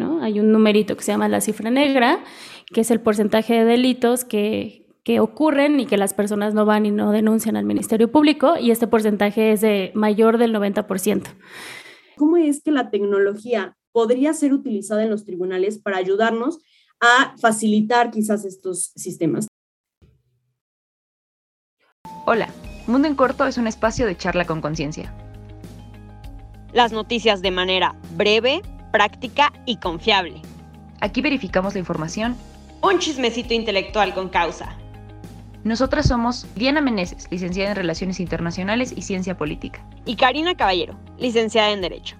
¿no? Hay un numerito que se llama la cifra negra, que es el porcentaje de delitos que, que ocurren y que las personas no van y no denuncian al Ministerio Público, y este porcentaje es de mayor del 90%. ¿Cómo es que la tecnología podría ser utilizada en los tribunales para ayudarnos a facilitar quizás estos sistemas? Hola, Mundo en Corto es un espacio de charla con conciencia. Las noticias de manera breve, práctica y confiable. Aquí verificamos la información. Un chismecito intelectual con causa. Nosotras somos Diana Meneses, licenciada en Relaciones Internacionales y Ciencia Política. Y Karina Caballero, licenciada en Derecho.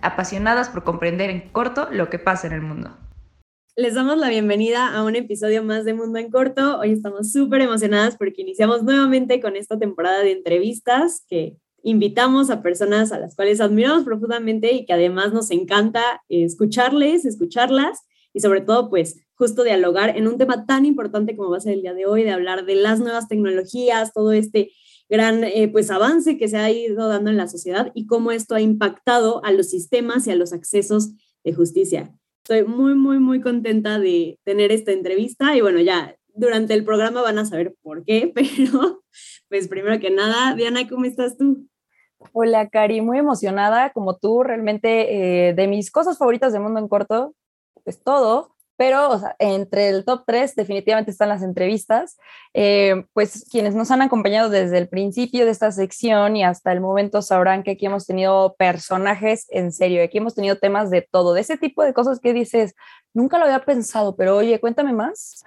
Apasionadas por comprender en corto lo que pasa en el mundo. Les damos la bienvenida a un episodio más de Mundo en Corto. Hoy estamos súper emocionadas porque iniciamos nuevamente con esta temporada de entrevistas que invitamos a personas a las cuales admiramos profundamente y que además nos encanta escucharles, escucharlas y sobre todo pues justo dialogar en un tema tan importante como va a ser el día de hoy, de hablar de las nuevas tecnologías, todo este gran eh, pues avance que se ha ido dando en la sociedad y cómo esto ha impactado a los sistemas y a los accesos de justicia. Estoy muy, muy, muy contenta de tener esta entrevista y bueno, ya durante el programa van a saber por qué, pero pues primero que nada, Diana, ¿cómo estás tú? Hola, Cari, muy emocionada como tú, realmente eh, de mis cosas favoritas de Mundo en Corto, pues todo, pero o sea, entre el top 3 definitivamente están las entrevistas. Eh, pues quienes nos han acompañado desde el principio de esta sección y hasta el momento sabrán que aquí hemos tenido personajes en serio, aquí hemos tenido temas de todo, de ese tipo de cosas que dices, nunca lo había pensado, pero oye, cuéntame más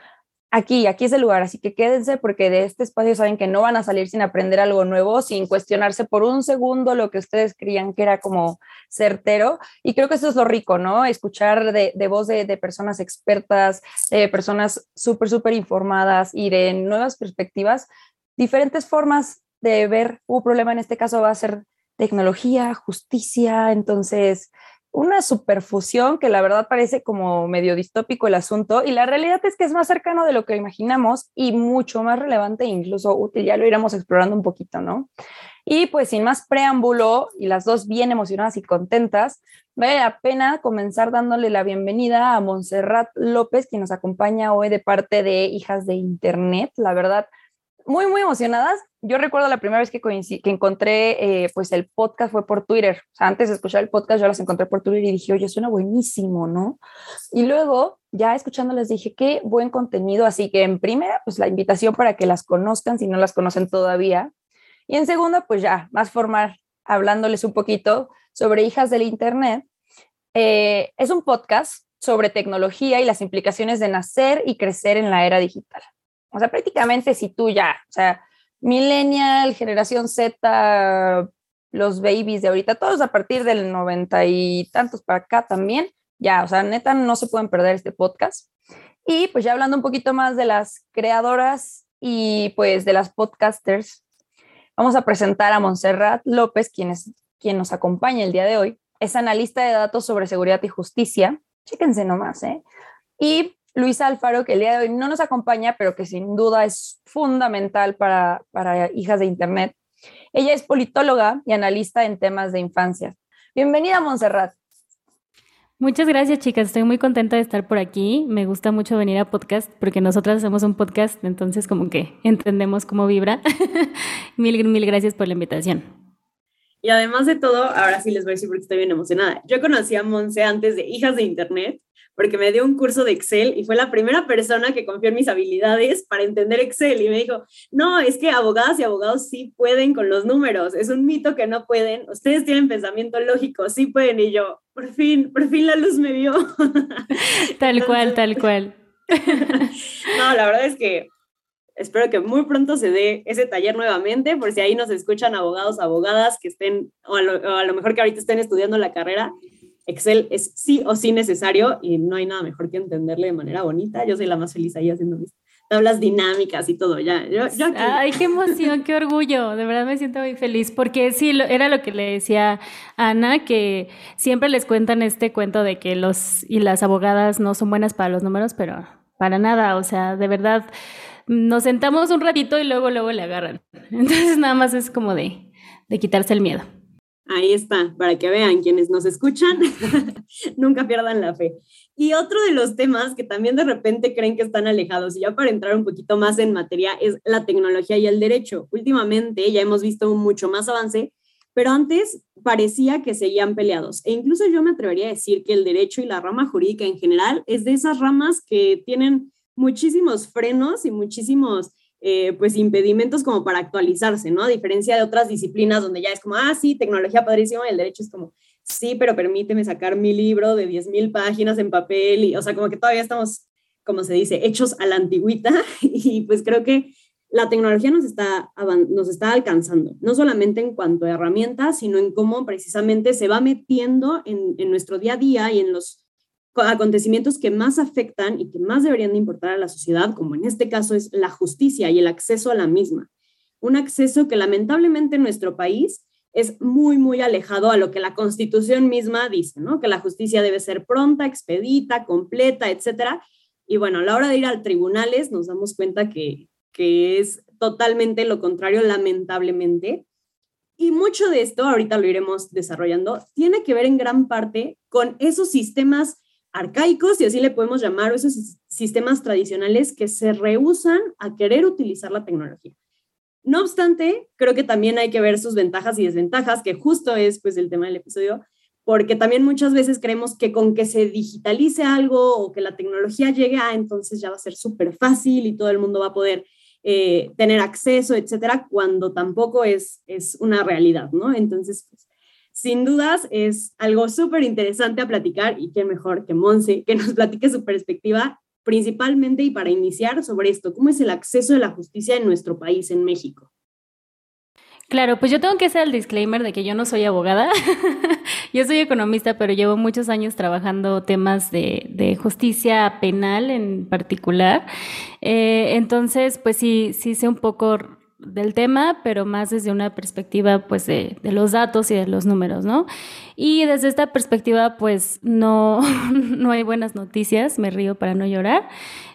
aquí, aquí es el lugar, así que quédense porque de este espacio saben que no van a salir sin aprender algo nuevo, sin cuestionarse por un segundo lo que ustedes creían que era como certero. Y creo que eso es lo rico, ¿no? Escuchar de, voz de, de, personas expertas, de personas súper, súper informadas y de nuevas perspectivas, diferentes formas de ver un problema, en este caso va a ser tecnología, justicia, entonces una superfusión que la verdad parece como medio distópico el asunto y la realidad es que es más cercano de lo que imaginamos y mucho más relevante e incluso útil, ya lo iremos explorando un poquito, ¿no? Y pues sin más preámbulo y las dos bien emocionadas y contentas, vale la pena comenzar dándole la bienvenida a Montserrat López, quien nos acompaña hoy de parte de Hijas de Internet. La verdad, muy, muy emocionadas. Yo recuerdo la primera vez que, que encontré eh, pues el podcast fue por Twitter. Antes de escuchar el podcast yo las encontré por Twitter y dije, oye, suena buenísimo, ¿no? Y luego, ya escuchándoles, dije, qué buen contenido. Así que en primera, pues la invitación para que las conozcan si no las conocen todavía. Y en segunda, pues ya, más formal, hablándoles un poquito sobre Hijas del Internet. Eh, es un podcast sobre tecnología y las implicaciones de nacer y crecer en la era digital. O sea, prácticamente si tú ya, o sea, millennial, generación Z, los babies de ahorita, todos a partir del noventa y tantos para acá también, ya, o sea, neta, no se pueden perder este podcast. Y pues ya hablando un poquito más de las creadoras y pues de las podcasters, vamos a presentar a Montserrat López, quien, quien nos acompaña el día de hoy. Es analista de datos sobre seguridad y justicia. Chéquense nomás, ¿eh? Y Luis Alfaro, que el día de hoy no nos acompaña, pero que sin duda es fundamental para, para hijas de Internet. Ella es politóloga y analista en temas de infancia. Bienvenida, Montserrat. Muchas gracias, chicas. Estoy muy contenta de estar por aquí. Me gusta mucho venir a podcast porque nosotras hacemos un podcast, entonces como que entendemos cómo vibra. mil, mil gracias por la invitación. Y además de todo, ahora sí les voy a decir porque estoy bien emocionada. Yo conocí a Monse antes de Hijas de Internet porque me dio un curso de Excel y fue la primera persona que confió en mis habilidades para entender Excel y me dijo, no, es que abogadas y abogados sí pueden con los números, es un mito que no pueden, ustedes tienen pensamiento lógico, sí pueden y yo, por fin, por fin la luz me vio. Tal cual, tal cual. no, la verdad es que espero que muy pronto se dé ese taller nuevamente, por si ahí nos escuchan abogados, abogadas que estén, o a lo, o a lo mejor que ahorita estén estudiando la carrera Excel es sí o sí necesario y no hay nada mejor que entenderle de manera bonita. Yo soy la más feliz ahí haciendo mis tablas dinámicas y todo, ya. Ay, qué emoción, qué orgullo. De verdad me siento muy feliz porque sí, era lo que le decía Ana, que siempre les cuentan este cuento de que los y las abogadas no son buenas para los números, pero para nada. O sea, de verdad, nos sentamos un ratito y luego, luego le agarran. Entonces nada más es como de quitarse el miedo. Ahí está, para que vean quienes nos escuchan, nunca pierdan la fe. Y otro de los temas que también de repente creen que están alejados, y ya para entrar un poquito más en materia, es la tecnología y el derecho. Últimamente ya hemos visto mucho más avance, pero antes parecía que seguían peleados. E incluso yo me atrevería a decir que el derecho y la rama jurídica en general es de esas ramas que tienen muchísimos frenos y muchísimos eh, pues impedimentos como para actualizarse, ¿no? A diferencia de otras disciplinas donde ya es como, ah, sí, tecnología padrísimo, y el derecho es como, sí, pero permíteme sacar mi libro de 10.000 páginas en papel, y, o sea, como que todavía estamos, como se dice, hechos a la antigüita, y pues creo que la tecnología nos está, nos está alcanzando, no solamente en cuanto a herramientas, sino en cómo precisamente se va metiendo en, en nuestro día a día y en los acontecimientos que más afectan y que más deberían de importar a la sociedad, como en este caso es la justicia y el acceso a la misma. Un acceso que lamentablemente en nuestro país es muy, muy alejado a lo que la Constitución misma dice, ¿no? Que la justicia debe ser pronta, expedita, completa, etcétera. Y bueno, a la hora de ir al tribunales nos damos cuenta que, que es totalmente lo contrario, lamentablemente. Y mucho de esto, ahorita lo iremos desarrollando, tiene que ver en gran parte con esos sistemas arcaicos, y así le podemos llamar, esos sistemas tradicionales que se rehusan a querer utilizar la tecnología. No obstante, creo que también hay que ver sus ventajas y desventajas, que justo es pues el tema del episodio, porque también muchas veces creemos que con que se digitalice algo o que la tecnología llegue a, entonces ya va a ser súper fácil y todo el mundo va a poder eh, tener acceso, etcétera, cuando tampoco es, es una realidad, ¿no? Entonces, pues, sin dudas es algo súper interesante a platicar y qué mejor que Monse, que nos platique su perspectiva principalmente y para iniciar sobre esto, ¿cómo es el acceso de la justicia en nuestro país, en México? Claro, pues yo tengo que hacer el disclaimer de que yo no soy abogada, yo soy economista, pero llevo muchos años trabajando temas de, justicia penal en particular. Eh, entonces, pues sí, sí sé un poco del tema, pero más desde una perspectiva pues de, los datos y de los números, ¿no? Y desde esta perspectiva pues no, no hay buenas noticias, me río para no llorar.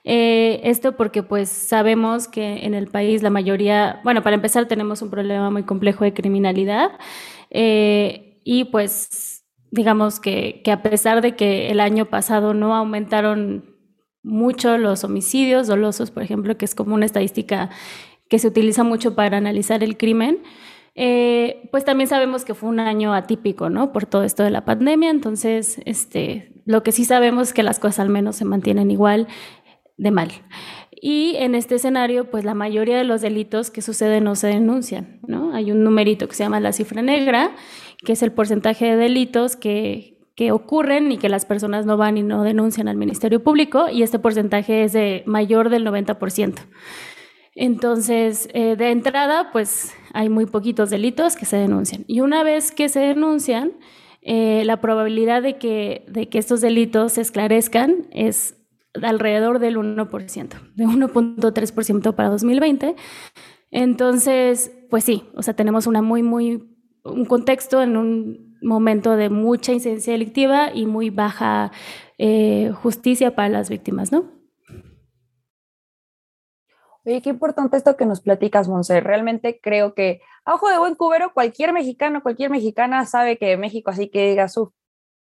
Eh, esto porque pues sabemos que en el país la mayoría, bueno, para empezar tenemos un problema muy complejo de criminalidad eh, y pues digamos que, a pesar de que el año pasado no aumentaron mucho los homicidios dolosos, por ejemplo, que es como una estadística que se utiliza mucho para analizar el crimen, eh, pues también sabemos que fue un año atípico, ¿no? Por todo esto de la pandemia. Entonces, este, lo que sí sabemos es que las cosas al menos se mantienen igual de mal. Y en este escenario, pues la mayoría de los delitos que suceden no se denuncian, ¿no? Hay un numerito que se llama la cifra negra, que es el porcentaje de delitos que, que ocurren y que las personas no van y no denuncian al Ministerio Público, y este porcentaje es de mayor del 90%. Entonces, eh, de entrada, pues hay muy poquitos delitos que se denuncian. Y una vez que se denuncian, eh, la probabilidad de que, de que estos delitos se esclarezcan es alrededor del 1%, de 1.3% para 2020. Entonces, pues sí, o sea, tenemos una muy, muy, un contexto en un momento de mucha incidencia delictiva y muy baja eh, justicia para las víctimas, ¿no? Oye, qué importante esto que nos platicas, Monse. Realmente creo que, a ojo de buen cubero, cualquier mexicano, cualquier mexicana sabe que México, así que diga su,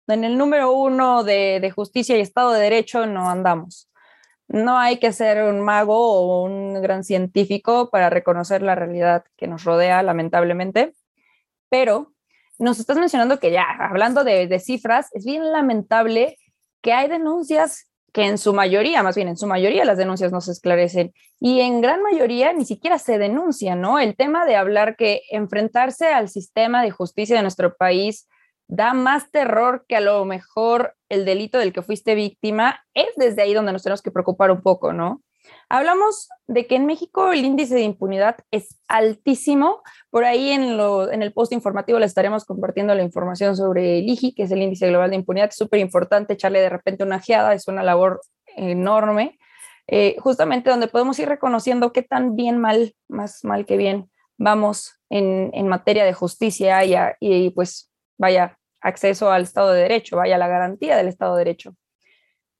en el número uno de, de, justicia y Estado de Derecho no andamos. No hay que ser un mago o un gran científico para reconocer la realidad que nos rodea, lamentablemente. Pero nos estás mencionando que ya, hablando de, de cifras, es bien lamentable que hay denuncias que en su mayoría, más bien en su mayoría las denuncias no se esclarecen y en gran mayoría ni siquiera se denuncian, ¿no? El tema de hablar que enfrentarse al sistema de justicia de nuestro país da más terror que a lo mejor el delito del que fuiste víctima, es desde ahí donde nos tenemos que preocupar un poco, ¿no? Hablamos de que en México el índice de impunidad es altísimo. Por ahí en, el post informativo le estaremos compartiendo la información sobre el IGI, que es el índice global de impunidad. Es súper importante echarle de repente una geada, es una labor enorme, eh, justamente donde podemos ir reconociendo qué tan bien mal, más mal que bien, vamos en, materia de justicia y, y pues vaya acceso al Estado de Derecho, vaya la garantía del Estado de Derecho.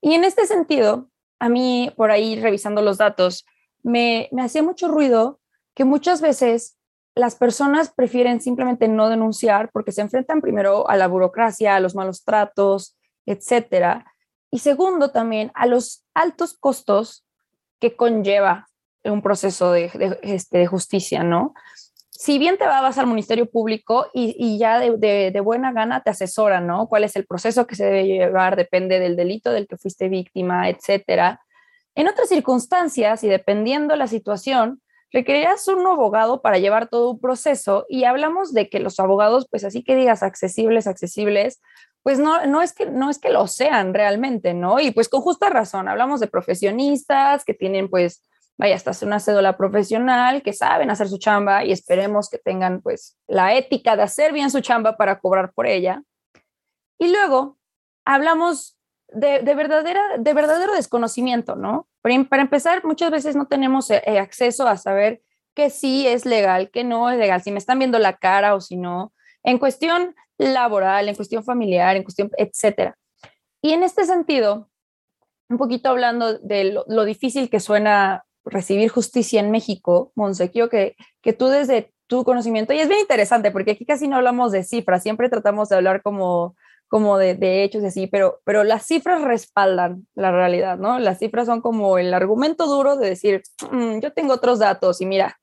Y en este sentido, a mí por ahí revisando los datos, me, me hacía mucho ruido que muchas veces las personas prefieren simplemente no denunciar porque se enfrentan primero a la burocracia, a los malos tratos, etcétera. Y segundo, también a los altos costos que conlleva un proceso de, este, de justicia, ¿no? Si bien te vas al Ministerio Público y, ya de, buena gana te asesora, ¿no? ¿Cuál es el proceso que se debe llevar? Depende del delito del que fuiste víctima, etcétera. En otras circunstancias y dependiendo la situación, requerirás un abogado para llevar todo un proceso y hablamos de que los abogados, pues así que digas accesibles, accesibles, pues no, no, es que, no es que lo sean realmente, ¿no? Y pues con justa razón, hablamos de profesionistas que tienen pues, vaya, hasta una cédula profesional, que saben hacer su chamba y esperemos que tengan pues la ética de hacer bien su chamba para cobrar por ella. Y luego hablamos de, verdadera, de verdadero desconocimiento, ¿no? Para, empezar, muchas veces no tenemos eh, eh, acceso a saber que sí es legal, que no es legal, si me están viendo la cara o si no, en cuestión laboral, en cuestión familiar, en cuestión, etcétera. Y en este sentido, un poquito hablando de lo, difícil que suena recibir justicia en México, Monse, que, que tú desde tu conocimiento, y es bien interesante porque aquí casi no hablamos de cifras, siempre tratamos de hablar como como de, de, hechos y así, pero, pero las cifras respaldan la realidad, ¿no? Las cifras son como el argumento duro de decir, mm, yo tengo otros datos y mira,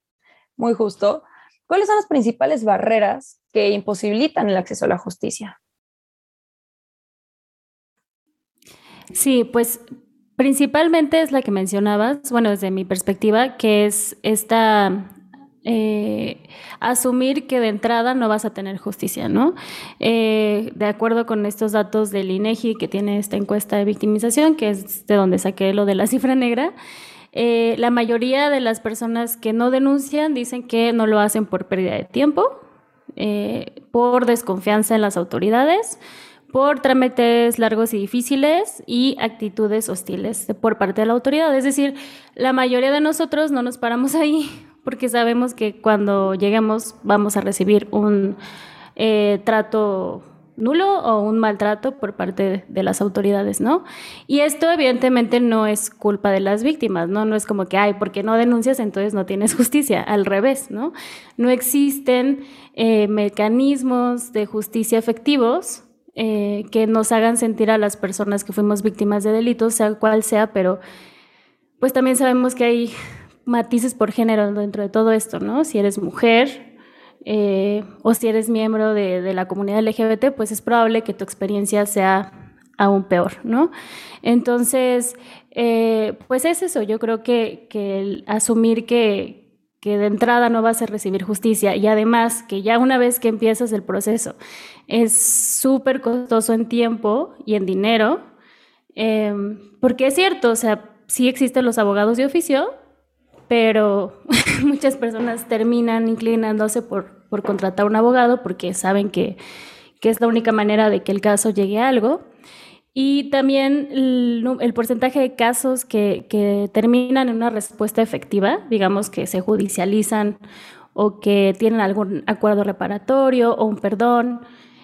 muy justo, ¿cuáles son las principales barreras que imposibilitan el acceso a la justicia? Sí, pues principalmente es la que mencionabas, bueno, desde mi perspectiva, que es esta eh, asumir que de entrada no vas a tener justicia, ¿no? Eh, de acuerdo con estos datos del INEGI que tiene esta encuesta de victimización, que es de donde saqué lo de la cifra negra, eh, la mayoría de las personas que no denuncian dicen que no lo hacen por pérdida de tiempo, por desconfianza en las autoridades, por trámites largos y difíciles y actitudes hostiles por parte de la autoridad. Es decir, la mayoría de nosotros no nos paramos ahí porque sabemos que cuando lleguemos vamos a recibir un eh, trato nulo o un maltrato por parte de las autoridades, ¿no? Y esto evidentemente no es culpa de las víctimas, ¿no? No es como que, ay, porque no denuncias entonces no tienes justicia, al revés, ¿no? No existen eh, mecanismos de justicia efectivos eh, que nos hagan sentir a las personas que fuimos víctimas de delitos, sea cual sea, pero pues también sabemos que hay matices por género dentro de todo esto, ¿no? Si eres mujer eh, o si eres miembro de, la comunidad LGBT, pues es probable que tu experiencia sea aún peor, ¿no? Entonces, eh, pues es eso, yo creo que, que asumir que, que de entrada no vas a recibir justicia y además que ya una vez que empiezas el proceso es súper costoso en tiempo y en dinero, eh, porque es cierto, o sea, sí existen los abogados de oficio, pero muchas personas terminan inclinándose por, por contratar un abogado porque saben que, que, es la única manera de que el caso llegue a algo. Y también el, porcentaje de casos que, terminan en una respuesta efectiva, digamos que se judicializan o que tienen algún acuerdo reparatorio o un perdón,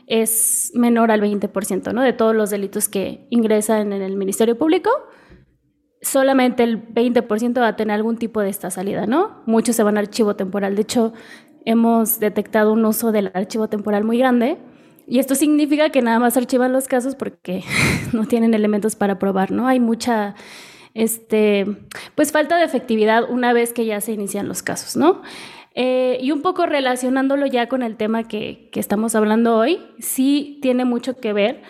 es menor al 20%, ¿no? De todos los delitos que ingresan en el Ministerio Público, solamente el 20% va a tener algún tipo de esta salida, ¿no? Muchos se van a archivo temporal. De hecho, hemos detectado un uso del archivo temporal muy grande. Y esto significa que nada más archivan los casos porque no tienen elementos para probar, ¿no? Hay mucha, este, pues falta de efectividad una vez que ya se inician los casos, ¿no? Eh, y un poco relacionándolo ya con el tema que, que estamos hablando hoy, sí tiene mucho que ver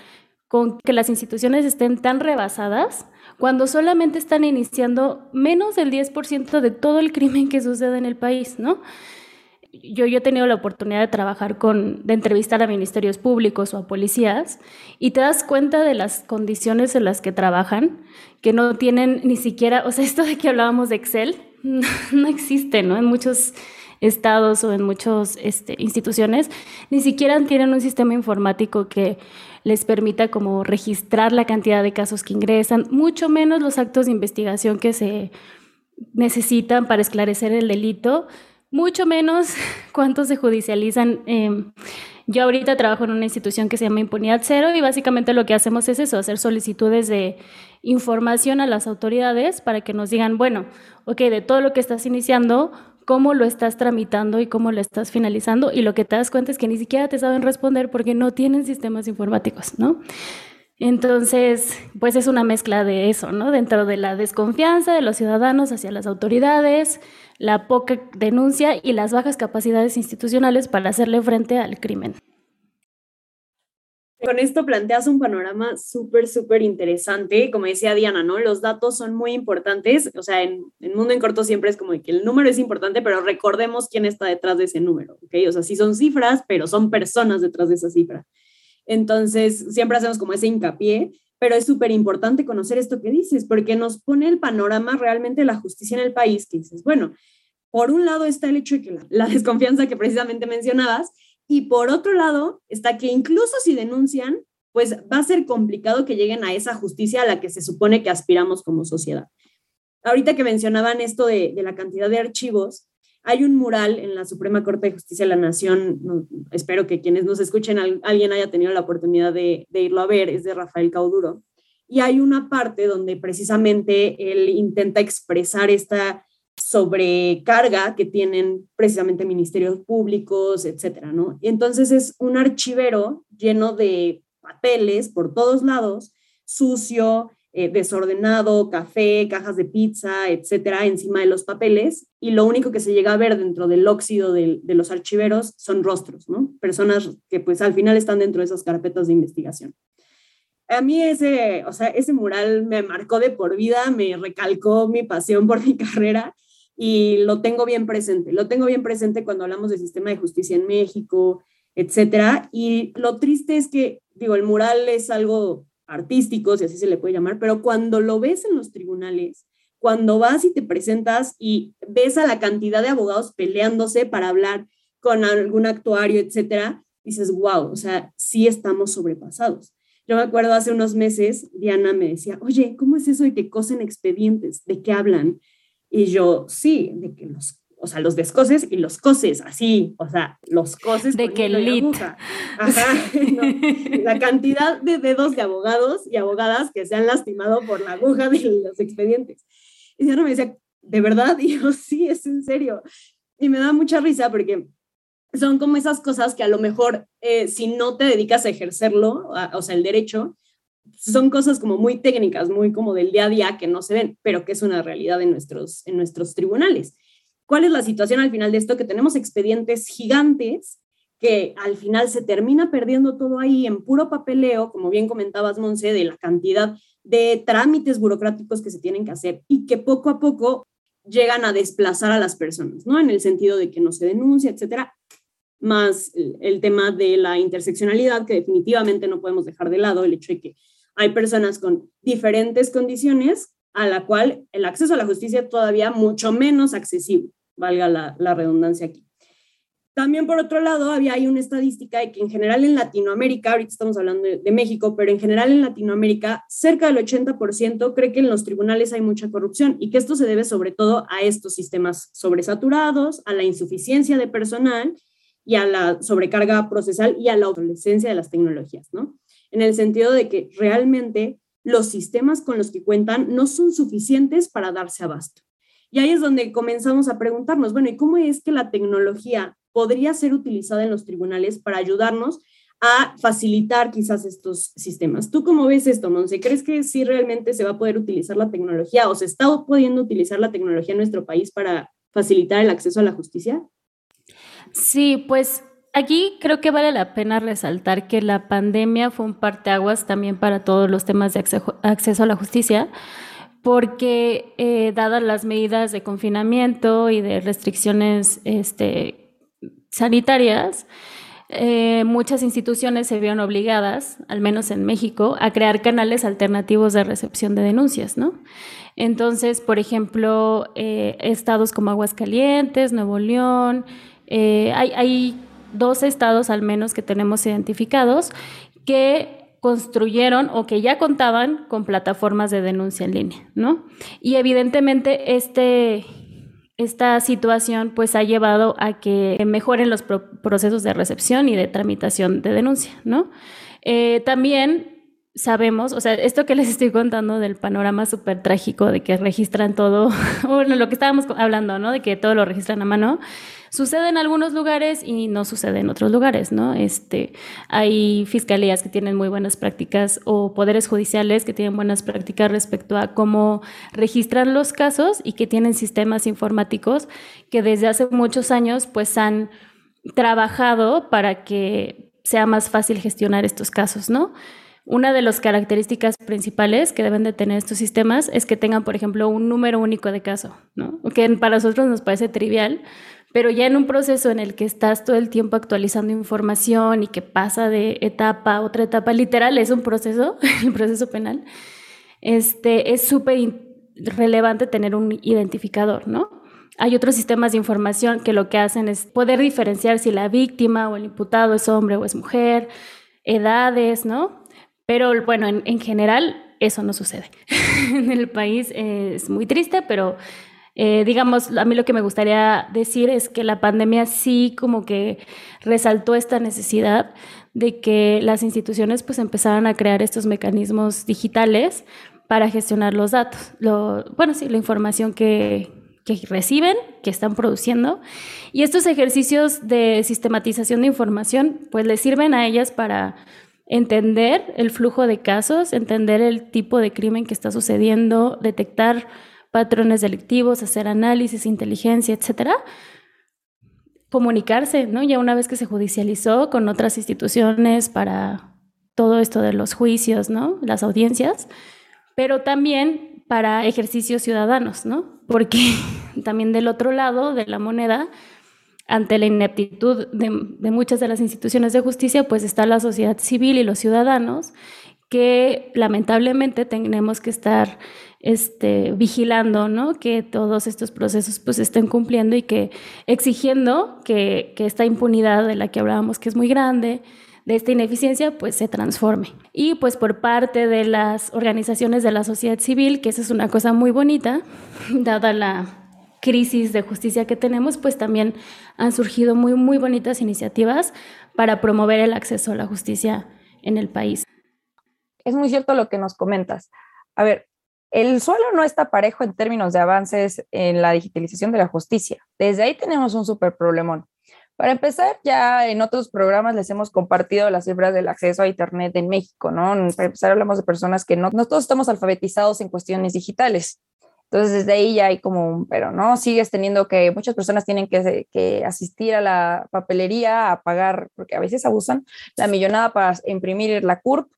con que las instituciones estén tan rebasadas cuando solamente están iniciando menos del 10% de todo el crimen que sucede en el país, ¿no? Yo, yo he tenido la oportunidad de trabajar con, de entrevistar a ministerios públicos o a policías y te das cuenta de las condiciones en las que trabajan, que no tienen ni siquiera, o sea, esto de que hablábamos de Excel, no, existe, ¿no? En muchos estados o en muchas este, instituciones, ni siquiera tienen un sistema informático que les permita como registrar la cantidad de casos que ingresan, mucho menos los actos de investigación que se necesitan para esclarecer el delito, mucho menos cuántos se judicializan. Em, yo ahorita trabajo en una institución que se llama Impunidad Cero y básicamente lo que hacemos es eso, hacer solicitudes de información a las autoridades para que nos digan, bueno, ok, de todo lo que estás iniciando, cómo lo estás tramitando y cómo lo estás finalizando y lo que te das cuenta es que ni siquiera te saben responder porque no tienen sistemas informáticos, ¿no? Entonces, pues es una mezcla de eso, ¿no? Dentro de la desconfianza de los ciudadanos hacia las autoridades, la poca denuncia y las bajas capacidades institucionales para hacerle frente al crimen. Con esto planteas un panorama súper, súper interesante. Como decía Diana, ¿no? Los datos son muy importantes. O sea, en el mundo en corto siempre es como que el número es importante, pero recordemos quién está detrás de ese número, ¿ok? O sea, sí son cifras, pero son personas detrás de esa cifra. Entonces, siempre hacemos como ese hincapié, pero es súper importante conocer esto que dices, porque nos pone el panorama realmente de la justicia en el país, que dices, bueno, por un lado está el hecho de que la, la desconfianza que precisamente mencionabas, y por otro lado, está que incluso si denuncian, pues va a ser complicado que lleguen a esa justicia a la que se supone que aspiramos como sociedad. Ahorita que mencionaban esto de, la cantidad de archivos, hay un mural en la Suprema Corte de Justicia de la Nación, espero que quienes nos escuchen, alguien haya tenido la oportunidad de, irlo a ver, es de Rafael Cauduro, y hay una parte donde precisamente él intenta expresar esta sobrecarga que tienen precisamente ministerios públicos, etcétera, ¿no? Entonces es un archivero lleno de papeles por todos lados, sucio, eh, desordenado, café, cajas de pizza, etcétera, encima de los papeles, y lo único que se llega a ver dentro del óxido de, los archiveros son rostros, ¿no? Personas que pues al final están dentro de esas carpetas de investigación a mí ese, o sea, ese mural me marcó de por vida, me recalcó mi pasión por mi carrera y lo tengo bien presente. Lo tengo bien presente cuando hablamos del sistema de justicia en México, etcétera. Y lo triste es que, digo, el mural es algo artístico, si así se le puede llamar, pero cuando lo ves en los tribunales, cuando vas y te presentas y ves a la cantidad de abogados peleándose para hablar con algún actuario, etcétera, dices, wow, o sea, sí estamos sobrepasados. Yo me acuerdo hace unos meses, Diana me decía, oye, ¿cómo es eso de que cosen expedientes? ¿De qué hablan? Y yo, sí, de que los, o sea, los descoses y los coses, así, o sea, los coses. De que lit. Ajá, la cantidad de dedos de abogados y abogadas que se han lastimado por la aguja de los expedientes. Y Diana me decía, ¿de verdad? Y yo, sí, es en serio. Y me da mucha risa porque son como esas cosas que a lo mejor eh, si no te dedicas a ejercerlo, o sea, el derecho, son cosas como muy técnicas, muy como del día a día que no se ven, pero que es una realidad en nuestros, en nuestros tribunales. ¿Cuál es la situación al final de esto? Que tenemos expedientes gigantes que al final se termina perdiendo todo ahí en puro papeleo, como bien comentabas, Monse, de la cantidad de trámites burocráticos que se tienen que hacer y que poco a poco llegan a desplazar a las personas, ¿no? En el sentido de que no se denuncia, etcétera, más el, tema de la interseccionalidad, que definitivamente no podemos dejar de lado, el hecho de que hay personas con diferentes condiciones a la cual el acceso a la justicia es todavía mucho menos accesible, valga la, redundancia aquí. También por otro lado, había hay una estadística de que en general en Latinoamérica, ahorita estamos hablando de, de, México, pero en general en Latinoamérica, cerca del 80% cree que en los tribunales hay mucha corrupción y que esto se debe sobre todo a estos sistemas sobresaturados, a la insuficiencia de personal y a la sobrecarga procesal y a la obsolescencia de las tecnologías, ¿no? En el sentido de que realmente los sistemas con los que cuentan no son suficientes para darse abasto. Y ahí es donde comenzamos a preguntarnos, bueno, ¿y cómo es que la tecnología podría ser utilizada en los tribunales para ayudarnos a facilitar quizás estos sistemas? ¿Tú cómo ves esto, Monse? ¿Crees que sí realmente se va a poder utilizar la tecnología o se está pudiendo utilizar la tecnología en nuestro país para facilitar el acceso a la justicia? Sí, pues aquí creo que vale la pena resaltar que la pandemia fue un parteaguas también para todos los temas de acceso, a la justicia, porque eh, dadas las medidas de confinamiento y de restricciones este, sanitarias, eh, muchas instituciones se vieron obligadas, al menos en México, a crear canales alternativos de recepción de denuncias, ¿no? Entonces, por ejemplo, eh, estados como Aguascalientes, Nuevo León, hay, dos estados al menos que tenemos identificados que construyeron o que ya contaban con plataformas de denuncia en línea, ¿no? Y evidentemente este, esta situación pues ha llevado a que mejoren los procesos de recepción y de tramitación de denuncia, ¿no? Eh, también sabemos, o sea, esto que les estoy contando del panorama súper trágico de que registran todo, bueno, lo que estábamos hablando, ¿no? De que todo lo registran a mano, sucede en algunos lugares y no sucede en otros lugares, ¿no? Este, hay fiscalías que tienen muy buenas prácticas o poderes judiciales que tienen buenas prácticas respecto a cómo registran los casos y que tienen sistemas informáticos que desde hace muchos años pues han trabajado para que sea más fácil gestionar estos casos, ¿no? Una de las características principales que deben de tener estos sistemas es que tengan, por ejemplo, un número único de caso, ¿no? que para nosotros nos parece trivial, pero ya en un proceso en el que estás todo el tiempo actualizando información y que pasa de etapa a otra etapa, literal es un proceso, el proceso penal, este, es súper relevante tener un identificador, ¿no? Hay otros sistemas de información que lo que hacen es poder diferenciar si la víctima o el imputado es hombre o es mujer, edades, ¿no? Pero bueno, en, general eso no sucede. en el país es muy triste, pero eh, digamos, a mí lo que me gustaría decir es que la pandemia sí como que resaltó esta necesidad de que las instituciones pues empezaran a crear estos mecanismos digitales para gestionar los datos, lo, bueno, sí, la información que, que reciben, que están produciendo. Y estos ejercicios de sistematización de información, pues les sirven a ellas para entender el flujo de casos, entender el tipo de crimen que está sucediendo, detectar patrones delictivos, hacer análisis, inteligencia, etcétera. Comunicarse, ¿no? Ya una vez que se judicializó con otras instituciones para todo esto de los juicios, ¿no? Las audiencias, pero también para ejercicios ciudadanos, ¿no? Porque también del otro lado de la moneda ante la ineptitud de, muchas de las instituciones de justicia, pues está la sociedad civil y los ciudadanos que lamentablemente tenemos que estar este, vigilando, ¿no? Que todos estos procesos pues estén cumpliendo y que exigiendo que, que esta impunidad de la que hablábamos que es muy grande, de esta ineficiencia, pues se transforme. Y pues por parte de las organizaciones de la sociedad civil, que esa es una cosa muy bonita, dada la crisis de justicia que tenemos, pues también han surgido muy, muy bonitas iniciativas para promover el acceso a la justicia en el país. Es muy cierto lo que nos comentas. A ver, el suelo no está parejo en términos de avances en la digitalización de la justicia. Desde ahí tenemos un súper problemón. Para empezar, ya en otros programas les hemos compartido las cifras del acceso a Internet en México, ¿no? Para empezar, hablamos de personas que no, no todos estamos alfabetizados en cuestiones digitales. Entonces, desde ahí ya hay como un, pero no, sigues teniendo que, muchas personas tienen que, que, asistir a la papelería a pagar, porque a veces abusan, la millonada para imprimir la CURP,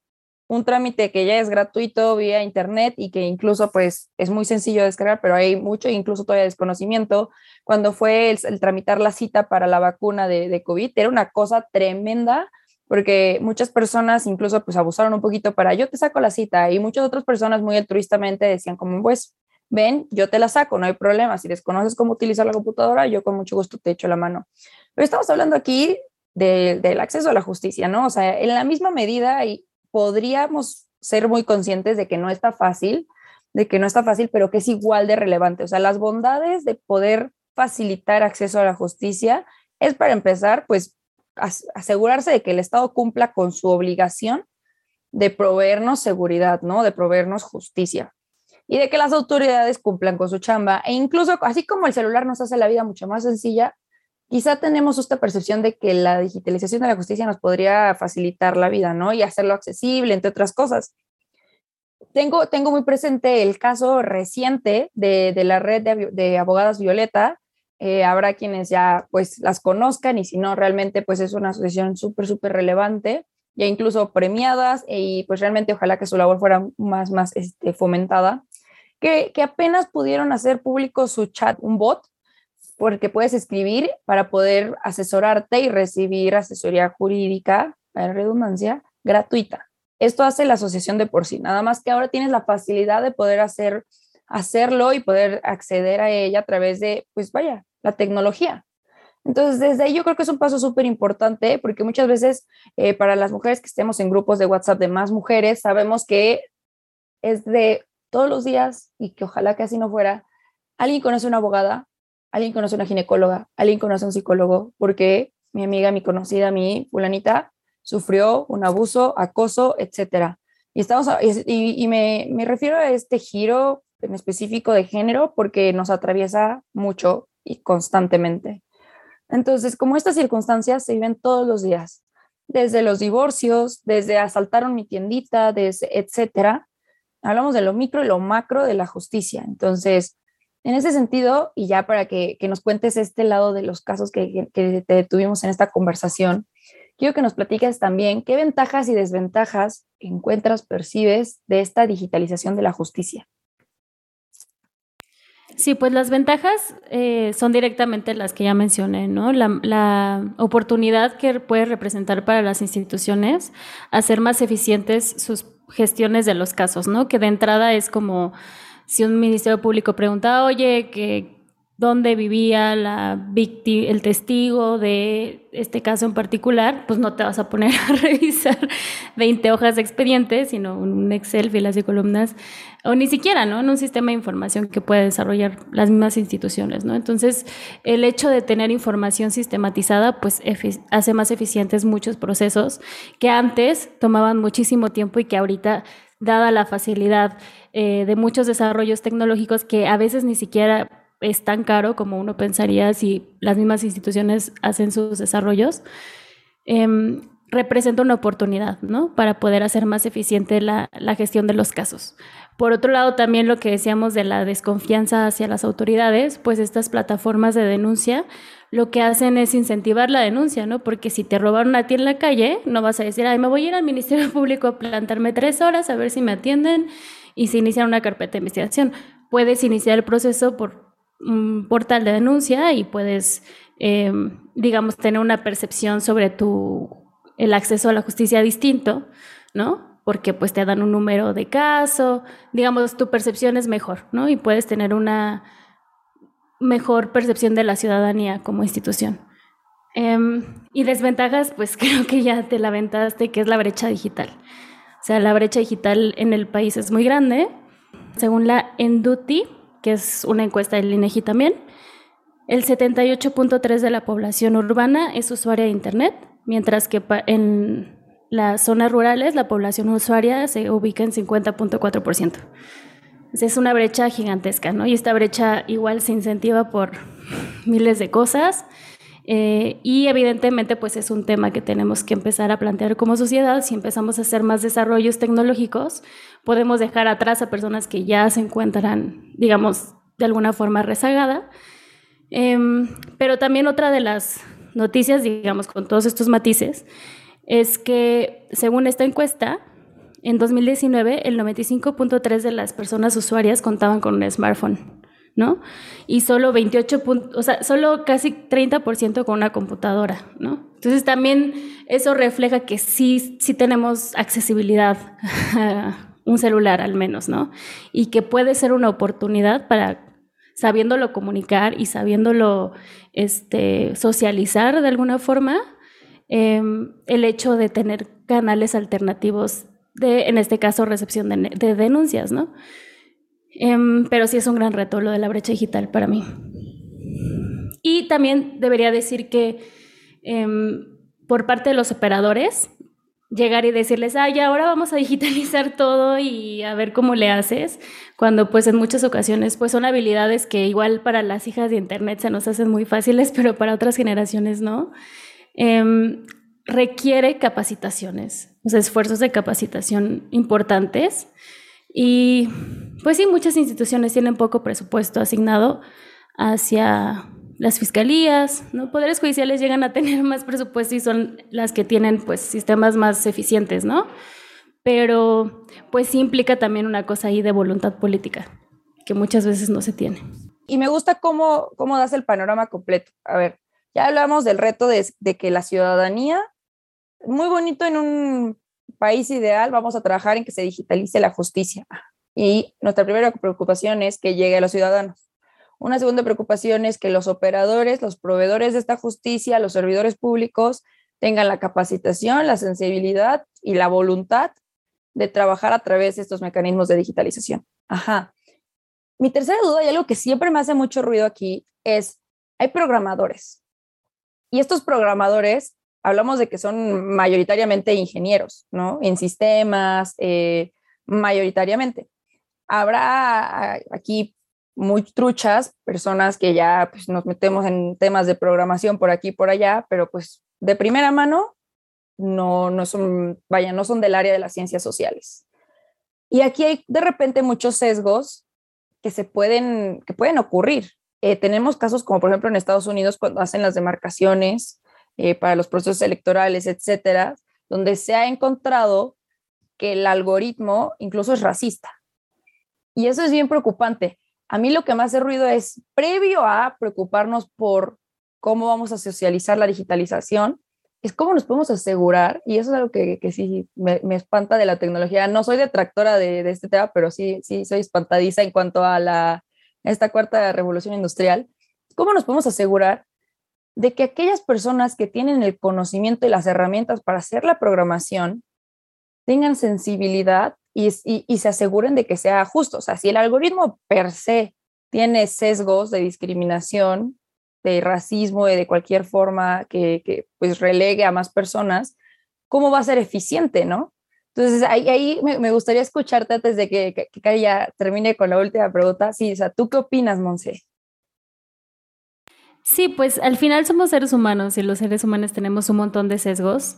un trámite que ya es gratuito vía internet y que incluso pues es muy sencillo de descargar, pero hay mucho, incluso todavía desconocimiento. Cuando fue el, tramitar la cita para la vacuna de, de COVID, era una cosa tremenda porque muchas personas incluso pues abusaron un poquito para yo te saco la cita y muchas otras personas muy altruistamente decían como pues ven, yo te la saco, no hay problema. Si desconoces cómo utilizar la computadora, yo con mucho gusto te echo la mano. Pero estamos hablando aquí del acceso a la justicia, ¿no? O sea, en la misma medida y podríamos ser muy conscientes de que no está fácil, de que no está fácil, pero que es igual de relevante. O sea, las bondades de poder facilitar acceso a la justicia es para empezar, pues, asegurarse de que el Estado cumpla con su obligación de proveernos seguridad, ¿no? De proveernos justicia y de que las autoridades cumplan con su chamba. E incluso, así como el celular nos hace la vida mucho más sencilla, quizá tenemos esta percepción de que la digitalización de la justicia nos podría facilitar la vida, ¿no? Y hacerlo accesible, entre otras cosas. Tengo, tengo muy presente el caso reciente de, de la red de, abogadas Violeta. Eh, habrá quienes ya pues las conozcan y si no, realmente pues es una asociación súper, súper relevante ya incluso premiadas y pues realmente ojalá que su labor fuera más, más este, fomentada que, apenas pudieron hacer público su chat, un bot, porque puedes escribir para poder asesorarte y recibir asesoría jurídica, en redundancia, gratuita. Esto hace la asociación de por sí, nada más que ahora tienes la facilidad de poder hacer, hacerlo y poder acceder a ella a través de, pues vaya, la tecnología. Entonces, desde ahí yo creo que es un paso súper importante porque muchas veces eh, para las mujeres que estemos en grupos de WhatsApp de más mujeres, sabemos que es de todos los días y que ojalá que así no fuera, alguien conoce una abogada, alguien conoce una ginecóloga, alguien conoce un psicólogo, porque mi amiga, mi conocida, mi fulanita, sufrió un abuso, acoso, etcétera. Y, estamos, y, y me, me refiero a este giro en específico de género porque nos atraviesa mucho y constantemente. Entonces, como estas circunstancias se viven todos los días, desde los divorcios, desde asaltaron mi tiendita, desde etcétera, hablamos de lo micro y lo macro de la justicia. Entonces, en ese sentido, y ya para que, nos cuentes este lado de los casos que, que tuvimos en esta conversación, quiero que nos platiques también qué ventajas y desventajas encuentras, percibes de esta digitalización de la justicia. Sí, pues las ventajas eh, son directamente las que ya mencioné, ¿no? La, oportunidad que puede representar para las instituciones hacer más eficientes sus gestiones de los casos, ¿no? Que de entrada es como si un ministerio público pregunta, oye, que dónde vivía la el testigo de este caso en particular, pues no te vas a poner a revisar 20 hojas de expediente, sino un Excel, filas y columnas, o ni siquiera, ¿no? En un sistema de información que puede desarrollar las mismas instituciones, ¿no? Entonces, el hecho de tener información sistematizada, pues hace más eficientes muchos procesos que antes tomaban muchísimo tiempo y que ahorita dada la facilidad eh, de muchos desarrollos tecnológicos que a veces ni siquiera es tan caro como uno pensaría si las mismas instituciones hacen sus desarrollos, em, representa una oportunidad, ¿no? Para poder hacer más eficiente la, la, gestión de los casos. Por otro lado, también lo que decíamos de la desconfianza hacia las autoridades, pues estas plataformas de denuncia lo que hacen es incentivar la denuncia, ¿no? Porque si te robaron a ti en la calle, no vas a decir, ay, me voy a ir al Ministerio Público a plantarme tres horas a ver si me atienden y se inicia una carpeta de investigación. Puedes iniciar el proceso por un portal de denuncia y puedes, eh, digamos, tener una percepción sobre tu, el acceso a la justicia distinto, ¿no? Porque pues te dan un número de caso, digamos, tu percepción es mejor, ¿no? Y puedes tener una mejor percepción de la ciudadanía como institución. Em, y desventajas, pues creo que ya te la que es la brecha digital. O sea, la brecha digital en el país es muy grande. Según la Enduti, que es una encuesta del INEGI también, el 78.3 de la población urbana es usuaria de Internet, mientras que en las zonas rurales la población usuaria se ubica en 50.4%. Es una brecha gigantesca, ¿no? Y esta brecha igual se incentiva por miles de cosas. Eh, y evidentemente, pues es un tema que tenemos que empezar a plantear como sociedad. Si empezamos a hacer más desarrollos tecnológicos, podemos dejar atrás a personas que ya se encuentran, digamos, de alguna forma rezagada. Em, pero también otra de las noticias, digamos, con todos estos matices, es que según esta encuesta, en 2019 el 95.3 de las personas usuarias contaban con un smartphone, ¿no? Y solo 28, o sea, solo casi 30% con una computadora, ¿no? Entonces también eso refleja que sí, sí tenemos accesibilidad un celular al menos, ¿no? Y que puede ser una oportunidad para sabiéndolo comunicar y sabiéndolo este, socializar de alguna forma, em, el hecho de tener canales alternativos de, en este caso, recepción de, denuncias, ¿no? Em, pero sí es un gran reto lo de la brecha digital para mí. Y también debería decir que em, por parte de los operadores, llegar y decirles, ay, ahora vamos a digitalizar todo y a ver cómo le haces, cuando pues en muchas ocasiones pues son habilidades que igual para las hijas de internet se nos hacen muy fáciles, pero para otras generaciones no. Em, requiere capacitaciones, o sea, esfuerzos de capacitación importantes y pues sí, muchas instituciones tienen poco presupuesto asignado hacia las fiscalías, ¿no? Poderes judiciales llegan a tener más presupuesto y son las que tienen pues sistemas más eficientes, ¿no? Pero pues implica también una cosa ahí de voluntad política, que muchas veces no se tiene. Y me gusta cómo, cómo das el panorama completo. A ver, ya hablamos del reto de que la ciudadanía, muy bonito en un país ideal, vamos a trabajar en que se digitalice la justicia. Y nuestra primera preocupación es que llegue a los ciudadanos. Una segunda preocupación es que los operadores, los proveedores de esta justicia, los servidores públicos tengan la capacitación, la sensibilidad y la voluntad de trabajar a través de estos mecanismos de digitalización. Ajá. Mi tercera duda y algo que siempre me hace mucho ruido aquí es, hay programadores. Y estos programadores hablamos de que son mayoritariamente ingenieros, ¿no? En sistemas, eh, mayoritariamente. Habrá aquí muy truchas, personas que ya pues, nos metemos en temas de programación por aquí por allá, pero pues de primera mano no, no son, vaya, no son del área de las ciencias sociales. Y aquí hay de repente muchos sesgos que se pueden, que pueden ocurrir. Eh, tenemos casos como por ejemplo en Estados Unidos cuando hacen las demarcaciones eh, para los procesos electorales, etcétera, donde se ha encontrado que el algoritmo incluso es racista. Y eso es bien preocupante. A mí lo que más hace ruido es, previo a preocuparnos por cómo vamos a socializar la digitalización, es cómo nos podemos asegurar, y eso es algo que, que sí me, me, espanta de la tecnología. No soy detractora de, este tema, pero sí, sí soy espantadiza en cuanto a la, esta cuarta revolución industrial. ¿Cómo nos podemos asegurar de que aquellas personas que tienen el conocimiento y las herramientas para hacer la programación tengan sensibilidad y, y, y, se aseguren de que sea justo. O sea, si el algoritmo per se tiene sesgos de discriminación, de racismo, de, de cualquier forma que, que, pues relegue a más personas, ¿cómo va a ser eficiente, no? Entonces, ahí, ahí me, gustaría escucharte antes de que, que, que termine con la última pregunta. Sí, o sea, ¿tú qué opinas, Monse? Sí, pues al final somos seres humanos y los seres humanos tenemos un montón de sesgos.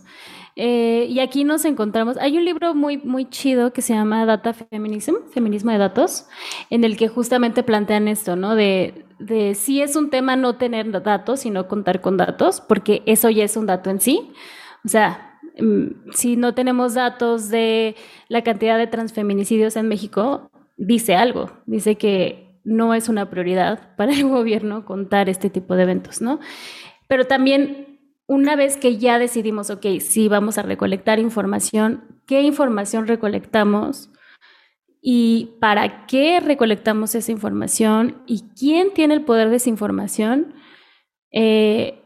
Eh, y aquí nos encontramos, hay un libro muy, muy chido que se llama Data Feminism, Feminismo de Datos, en el que justamente plantean esto, ¿no? De, de si es un tema no tener datos, sino contar con datos, porque eso ya es un dato en sí. O sea, mm, si no tenemos datos de la cantidad de transfeminicidios en México, dice algo, dice que no es una prioridad para el gobierno contar este tipo de eventos, ¿no? Pero también una vez que ya decidimos, ok, sí, vamos a recolectar información, ¿qué información recolectamos? ¿Y para qué recolectamos esa información? ¿Y quién tiene el poder de esa información? Eh,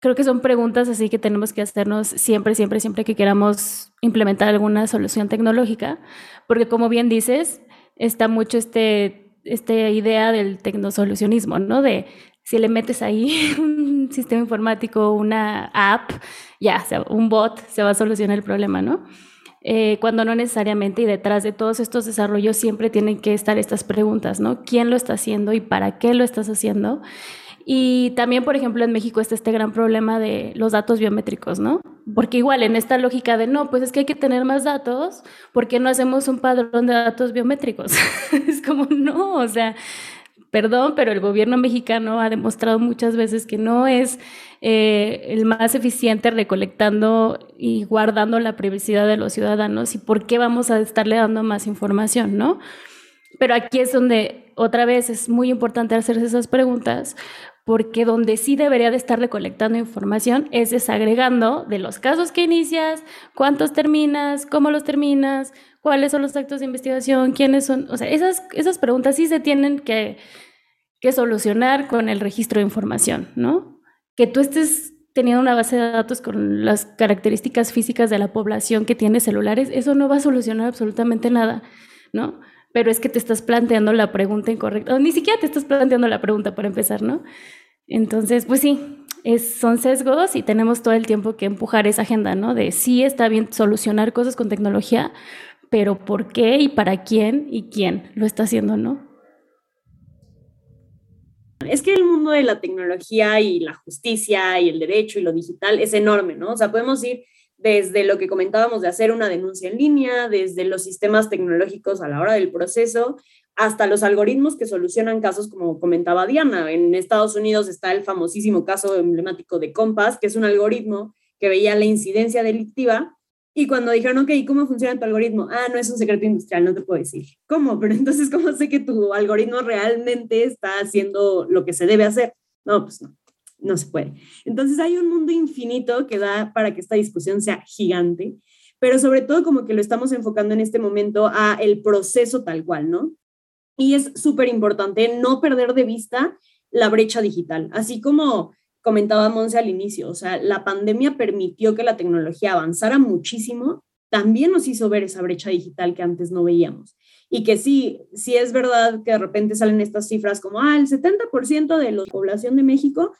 creo que son preguntas así que tenemos que hacernos siempre, siempre, siempre que queramos implementar alguna solución tecnológica, porque como bien dices, está mucho este esta idea del tecnosolucionismo, ¿no? De si le metes ahí un sistema informático, una app, ya, un bot, se va a solucionar el problema, ¿no? Eh, cuando no necesariamente, y detrás de todos estos desarrollos siempre tienen que estar estas preguntas, ¿no? ¿Quién lo está haciendo y para qué lo estás haciendo? Y también, por ejemplo, en México está este gran problema de los datos biométricos, ¿no? Porque igual en esta lógica de no, pues es que hay que tener más datos, ¿por qué no hacemos un padrón de datos biométricos? es como no, o sea, perdón, pero el gobierno mexicano ha demostrado muchas veces que no es eh, el más eficiente recolectando y guardando la privacidad de los ciudadanos y por qué vamos a estarle dando más información, ¿no? Pero aquí es donde otra vez es muy importante hacerse esas preguntas porque donde sí debería de estar recolectando información es desagregando de los casos que inicias, cuántos terminas, cómo los terminas, cuáles son los actos de investigación, quiénes son, o sea, esas, esas preguntas sí se tienen que, que solucionar con el registro de información, ¿no? Que tú estés teniendo una base de datos con las características físicas de la población que tiene celulares, eso no va a solucionar absolutamente nada, ¿no? Pero es que te estás planteando la pregunta incorrecta, o ni siquiera te estás planteando la pregunta para empezar, ¿no? Entonces, pues sí, son sesgos y tenemos todo el tiempo que empujar esa agenda, ¿no? De sí está bien solucionar cosas con tecnología, pero ¿por qué y para quién y quién lo está haciendo, no? Es que el mundo de la tecnología y la justicia y el derecho y lo digital es enorme, ¿no? O sea, podemos ir desde lo que comentábamos de hacer una denuncia en línea, desde los sistemas tecnológicos a la hora del proceso, hasta los algoritmos que solucionan casos, como comentaba Diana. En Estados Unidos está el famosísimo caso emblemático de Compass, que es un algoritmo que veía la incidencia delictiva. Y cuando dijeron, ok, ¿cómo funciona tu algoritmo? Ah, no es un secreto industrial, no te puedo decir. ¿Cómo? Pero entonces, ¿cómo sé que tu algoritmo realmente está haciendo lo que se debe hacer? No, pues no, no se puede. Entonces hay un mundo infinito que da para que esta discusión sea gigante, pero sobre todo como que lo estamos enfocando en este momento a el proceso tal cual, ¿no? Y es súper importante no perder de vista la brecha digital, así como comentaba Monse al inicio, o sea, la pandemia permitió que la tecnología avanzara muchísimo, también nos hizo ver esa brecha digital que antes no veíamos. Y que sí, sí es verdad que de repente salen estas cifras como, ah, el 70% de la población de México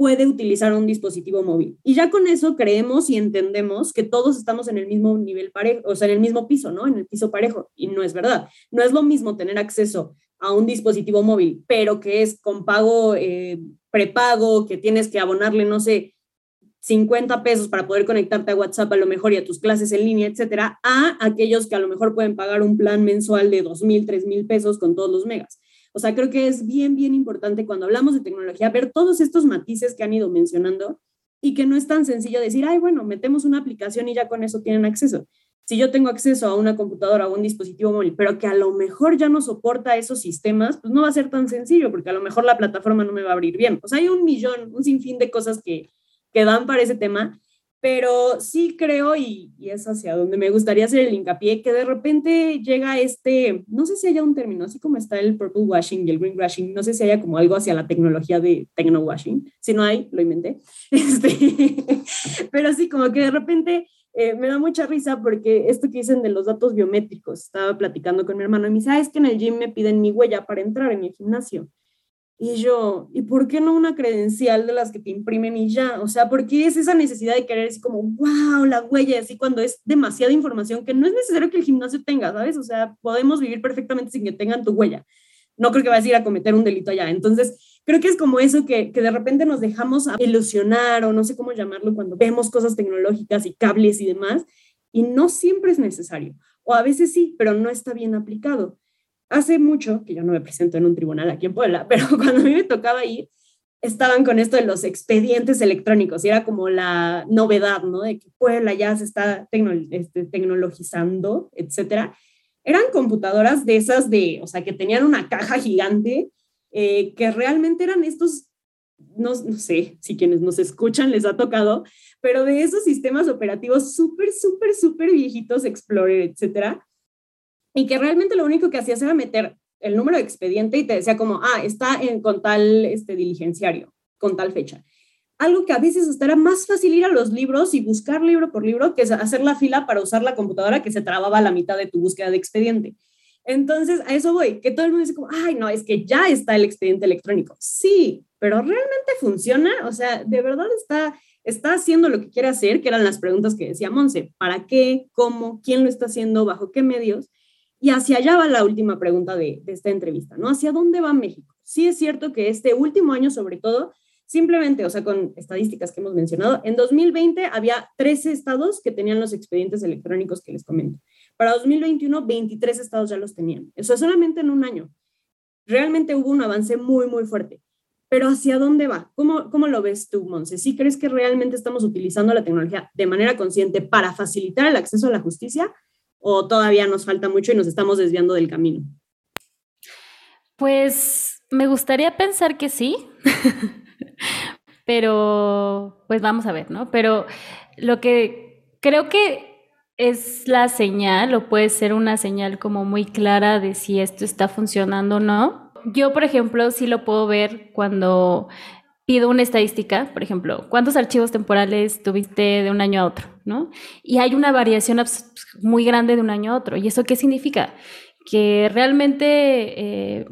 puede utilizar un dispositivo móvil. Y ya con eso creemos y entendemos que todos estamos en el mismo nivel parejo, o sea, en el mismo piso, ¿no? En el piso parejo. Y no es verdad. No es lo mismo tener acceso a un dispositivo móvil, pero que es con pago eh, prepago, que tienes que abonarle, no sé, 50 pesos para poder conectarte a WhatsApp a lo mejor y a tus clases en línea, etcétera, a aquellos que a lo mejor pueden pagar un plan mensual de 2 mil, 3 mil pesos con todos los megas. O sea, creo que es bien, bien importante cuando hablamos de tecnología ver todos estos matices que han ido mencionando y que no es tan sencillo decir, ay, bueno, metemos una aplicación y ya con eso tienen acceso. Si yo tengo acceso a una computadora o un dispositivo móvil, pero que a lo mejor ya no soporta esos sistemas, pues no va a ser tan sencillo porque a lo mejor la plataforma no me va a abrir bien. O sea, hay un millón, un sinfín de cosas que, que dan para ese tema pero sí creo, y, es hacia donde me gustaría hacer el hincapié, que de repente llega este, no sé si haya un término, así como está el purple washing y el green washing, no sé si haya como algo hacia la tecnología de techno washing, si no hay, lo inventé, este, pero sí, como que de repente eh, me da mucha risa porque esto que dicen de los datos biométricos, estaba platicando con mi hermano y me dice, ah, es que en el gym me piden mi huella para entrar en el gimnasio. Y yo, ¿y por qué no una credencial de las que te imprimen y ya? O sea, ¿por qué es esa necesidad de querer así como, wow, la huella, así cuando es demasiada información que no es necesario que el gimnasio tenga, ¿sabes? O sea, podemos vivir perfectamente sin que tengan tu huella. No creo que vayas a ir a cometer un delito allá. Entonces, creo que es como eso que, que de repente nos dejamos ilusionar o no sé cómo llamarlo cuando vemos cosas tecnológicas y cables y demás, y no siempre es necesario. O a veces sí, pero no está bien aplicado. Hace mucho, que yo no me presento en un tribunal aquí en Puebla, pero cuando a mí me tocaba ir, estaban con esto de los expedientes electrónicos y era como la novedad, ¿no? De que Puebla ya se está este, tecnologizando, etcétera. Eran computadoras de esas de, o sea, que tenían una caja gigante, eh, que realmente eran estos, no, no, sé si quienes nos escuchan les ha tocado, pero de esos sistemas operativos súper, súper, súper viejitos, Explorer, etcétera, y que realmente lo único que hacías era meter el número de expediente y te decía como, ah, está en, con tal este, diligenciario, con tal fecha. Algo que a veces hasta era más fácil ir a los libros y buscar libro por libro que hacer la fila para usar la computadora que se trababa a la mitad de tu búsqueda de expediente. Entonces, a eso voy, que todo el mundo dice como, ay, no, es que ya está el expediente electrónico. Sí, pero ¿realmente funciona? O sea, ¿de verdad está, está haciendo lo que quiere hacer? Que eran las preguntas que decía Monse. ¿Para qué? ¿Cómo? ¿Quién lo está haciendo? ¿Bajo qué medios? Y hacia allá va la última pregunta de, esta entrevista, ¿no? ¿Hacia dónde va México? Sí es cierto que este último año, sobre todo, simplemente, o sea, con estadísticas que hemos mencionado, en 2020 había 13 estados que tenían los expedientes electrónicos que les comento. Para 2021, 23 estados ya los tenían. Eso es solamente en un año. Realmente hubo un avance muy, muy fuerte. Pero ¿hacia dónde va? ¿Cómo, cómo lo ves tú, Monse? ¿Sí crees que realmente estamos utilizando la tecnología de manera consciente para facilitar el acceso a la justicia? O todavía nos falta mucho y nos estamos desviando del camino? Pues me gustaría pensar que sí, pero pues vamos a ver, ¿no? Pero lo que creo que es la señal o puede ser una señal como muy clara de si esto está funcionando o no. Yo, por ejemplo, sí lo puedo ver cuando pido una estadística, por ejemplo, ¿cuántos archivos temporales tuviste de un año a otro? ¿no? Y hay una variación muy grande de un año a otro. ¿Y eso qué significa? Que realmente eh,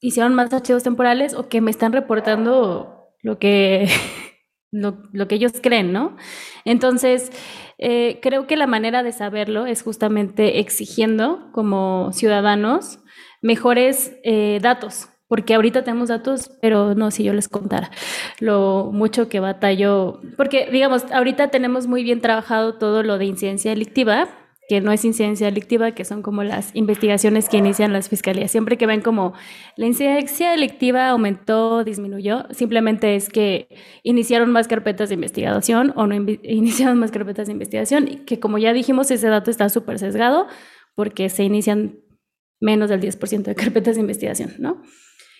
hicieron más archivos temporales o que me están reportando lo que, lo, que ellos creen, ¿no? Entonces, eh, creo que la manera de saberlo es justamente exigiendo como ciudadanos mejores eh, datos, porque ahorita tenemos datos, pero no, si yo les contara lo mucho que batallo, porque digamos, ahorita tenemos muy bien trabajado todo lo de incidencia delictiva, que no es incidencia delictiva, que son como las investigaciones que inician las fiscalías. Siempre que ven como la incidencia delictiva aumentó, disminuyó, simplemente es que iniciaron más carpetas de investigación o no iniciaron más carpetas de investigación, que como ya dijimos, ese dato está súper sesgado porque se inician menos del 10% de carpetas de investigación, ¿no?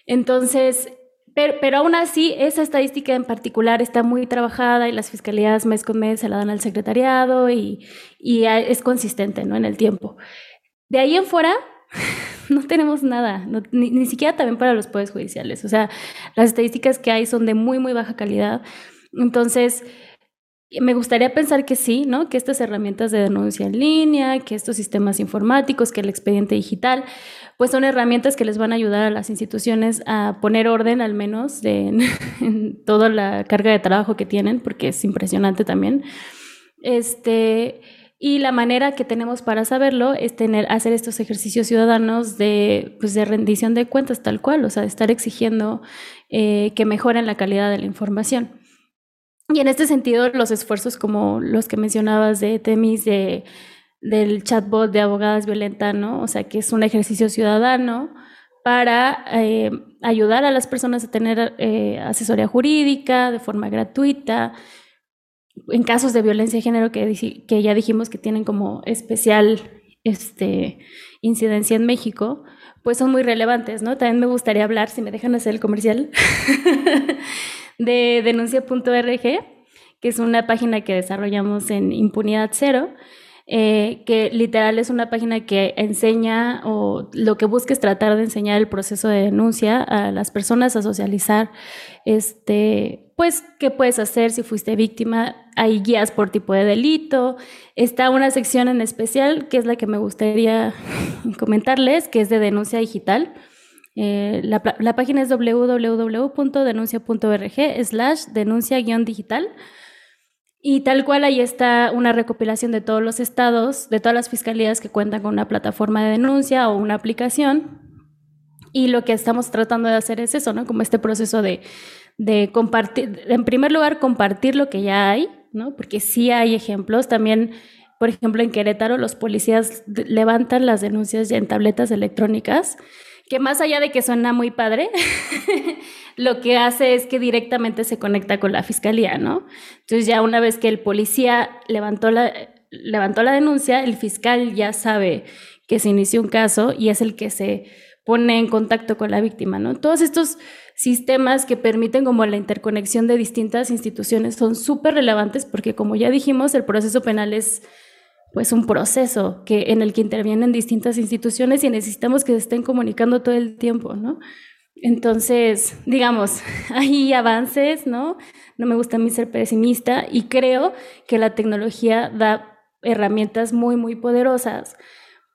Entonces, pero, aún así, esa estadística en particular está muy trabajada y las fiscalías mes con mes se la dan al secretariado y, es consistente ¿no? en el tiempo. De ahí en fuera, no tenemos nada, ni, ni, siquiera también para los poderes judiciales. O sea, las estadísticas que hay son de muy, muy baja calidad. Entonces, me gustaría pensar que sí, ¿no? Que estas herramientas de denuncia en línea, que estos sistemas informáticos, que el expediente digital, pues son herramientas que les van a ayudar a las instituciones a poner orden al menos en toda la carga de trabajo que tienen, porque es impresionante también. Este, y la manera que tenemos para saberlo es tener, hacer estos ejercicios ciudadanos de, pues de rendición de cuentas tal cual, o sea, de estar exigiendo eh, que mejoren la calidad de la información. Y en este sentido, los esfuerzos como los que mencionabas de Temis, de, del chatbot de abogadas violenta, ¿no? O sea, que es un ejercicio ciudadano para eh, ayudar a las personas a tener eh, asesoría jurídica de forma gratuita, en casos de violencia de género que, que ya dijimos que tienen como especial este, incidencia en México, pues son muy relevantes, ¿no? También me gustaría hablar, si me dejan hacer el comercial, de denuncia.org, que es una página que desarrollamos en Impunidad Cero, eh, que literal es una página que enseña o lo que busca es tratar de enseñar el proceso de denuncia a las personas a socializar, este, pues, qué puedes hacer si fuiste víctima. Hay guías por tipo de delito. Está una sección en especial que es la que me gustaría comentarles, que es de denuncia digital. Eh, la, página es www.denuncia.org slash denuncia-digital. Y tal cual ahí está una recopilación de todos los estados, de todas las fiscalías que cuentan con una plataforma de denuncia o una aplicación. Y lo que estamos tratando de hacer es eso, ¿no? Como este proceso de, de compartir, en primer lugar, compartir lo que ya hay, ¿no? Porque sí hay ejemplos. También, por ejemplo, en Querétaro los policías levantan las denuncias ya en tabletas electrónicas que más allá de que suena muy padre, lo que hace es que directamente se conecta con la fiscalía, ¿no? Entonces ya una vez que el policía levantó la, levantó la denuncia, el fiscal ya sabe que se inició un caso y es el que se pone en contacto con la víctima, ¿no? Todos estos sistemas que permiten como la interconexión de distintas instituciones son súper relevantes porque como ya dijimos, el proceso penal es pues un proceso que, en el que intervienen distintas instituciones y necesitamos que se estén comunicando todo el tiempo, ¿no? Entonces, digamos, hay avances, ¿no? No me gusta a mí ser pesimista y creo que la tecnología da herramientas muy, muy poderosas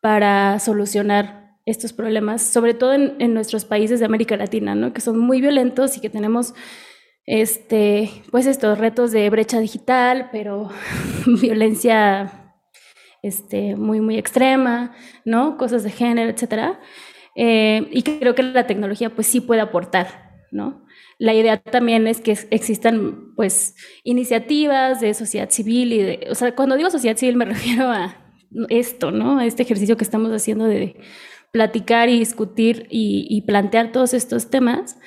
para solucionar estos problemas, sobre todo en, en nuestros países de América Latina, ¿no? Que son muy violentos y que tenemos este, pues estos retos de brecha digital, pero violencia este, muy, muy extrema, ¿no? Cosas de género, etcétera. Eh, y creo que la tecnología pues sí puede aportar, ¿no? La idea también es que existan pues iniciativas de sociedad civil y de, o sea, cuando digo sociedad civil me refiero a esto, ¿no? A este ejercicio que estamos haciendo de platicar y discutir y, plantear todos estos temas.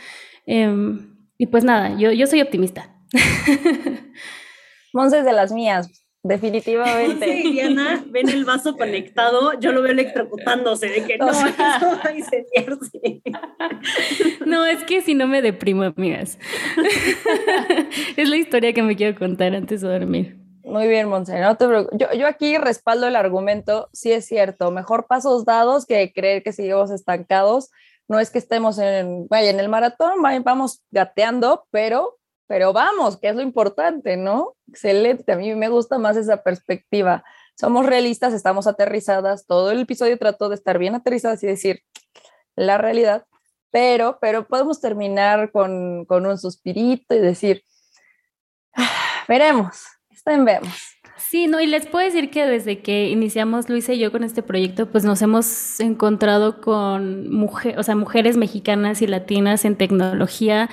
Em, y pues nada, yo, yo soy optimista. Monse de las mías, Definitivamente. Sí, Diana, ven el vaso conectado, yo lo veo electrocutándose, de que no, eso va a incendiarse. No, es que si no me deprimo, amigas. Es la historia que me quiero contar antes de dormir. Muy bien, Monse, no te yo, yo, aquí respaldo el argumento, sí es cierto, mejor pasos dados que creer que seguimos estancados. No es que estemos en, vaya, en el maratón, vamos gateando, pero pero vamos, que es lo importante, ¿no? Excelente, a mí me gusta más esa perspectiva. Somos realistas, estamos aterrizadas, todo el episodio trató de estar bien aterrizadas y decir la realidad, pero, pero podemos terminar con, con un suspirito y decir, ah, veremos, está en vemos. Sí, no, y les puedo decir que desde que iniciamos Luisa y yo con este proyecto, pues nos hemos encontrado con mujer, o sea, mujeres mexicanas y latinas en tecnología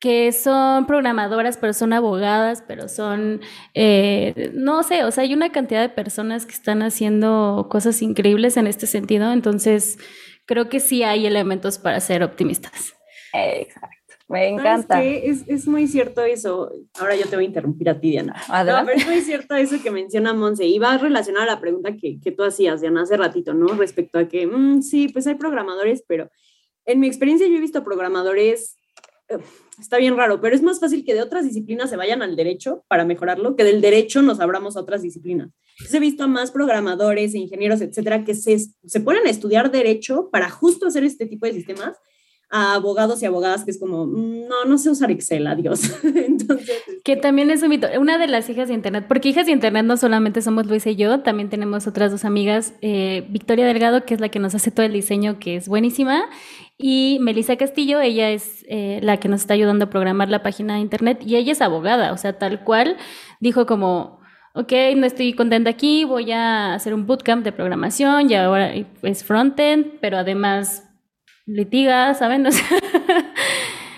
que son programadoras, pero son abogadas, pero son, eh, no sé, o sea, hay una cantidad de personas que están haciendo cosas increíbles en este sentido, entonces creo que sí hay elementos para ser optimistas. Exacto. Me encanta. Es, es, muy cierto eso. Ahora yo te voy a interrumpir a ti, Diana. No, pero es muy cierto eso que menciona Monse. Y va relacionado a la pregunta que, que tú hacías, Diana, hace ratito, ¿no? Respecto a que, mm, sí, pues hay programadores, pero en mi experiencia yo he visto programadores está bien raro, pero es más fácil que de otras disciplinas se vayan al derecho para mejorarlo, que del derecho nos abramos a otras disciplinas. he visto a más programadores, e ingenieros, etcétera, que se, se ponen a estudiar derecho para justo hacer este tipo de sistemas, a abogados y abogadas que es como, mm, no, no sé usar Excel, adiós. Entonces, que este también es un mito. Una de las hijas de Internet, porque hijas de Internet no solamente somos Luisa y yo, también tenemos otras dos amigas, eh, Victoria Delgado, que es la que nos hace todo el diseño, que es buenísima, y Melissa Castillo, ella es eh, la que nos está ayudando a programar la página de Internet, y ella es abogada, o sea, tal cual, dijo como, ok, no estoy contenta aquí, voy a hacer un bootcamp de programación y ahora es frontend, pero además litiga, ¿saben? O sea,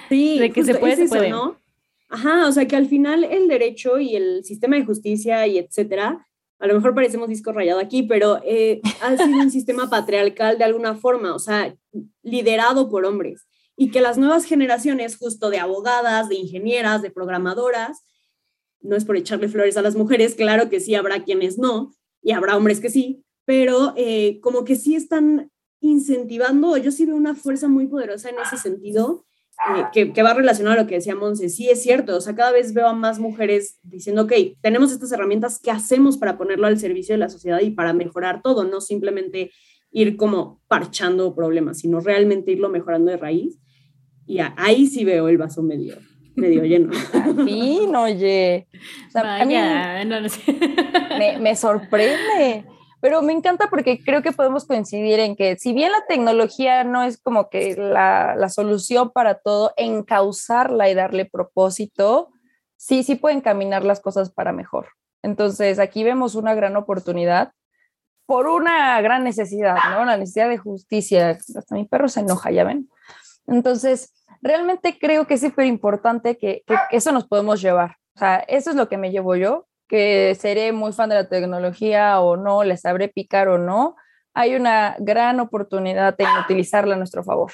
sí, de que se puede, se puede. ¿no? Ajá, o sea que al final el derecho y el sistema de justicia y etcétera, a lo mejor parecemos disco rayado aquí, pero eh, ha sido un sistema patriarcal de alguna forma, o sea, liderado por hombres. Y que las nuevas generaciones, justo de abogadas, de ingenieras, de programadoras, no es por echarle flores a las mujeres, claro que sí habrá quienes no, y habrá hombres que sí, pero eh, como que sí están incentivando, yo sí veo una fuerza muy poderosa en ese sentido, eh, que, va relacionado a lo que decía Monse. Sí, es cierto, o sea, cada vez veo a más mujeres diciendo, ok, tenemos estas herramientas, ¿qué hacemos para ponerlo al servicio de la sociedad y para mejorar todo? No simplemente ir como parchando problemas, sino realmente irlo mejorando de raíz. Y ahí sí veo el vaso medio, medio lleno. fin, oye. O sea, me, me sorprende. Pero me encanta porque creo que podemos coincidir en que si bien la tecnología no es como que la, la solución para todo, encauzarla y darle propósito, sí, sí pueden caminar las cosas para mejor. Entonces, aquí vemos una gran oportunidad por una gran necesidad, ¿no? La necesidad de justicia. Hasta mi perro se enoja, ¿ya ven? Entonces, realmente creo que es súper importante que, que, eso nos podemos llevar. O sea, eso es lo que me llevo yo, que seré muy fan de la tecnología o no, les sabré picar o no, hay una gran oportunidad en utilizarla a nuestro favor.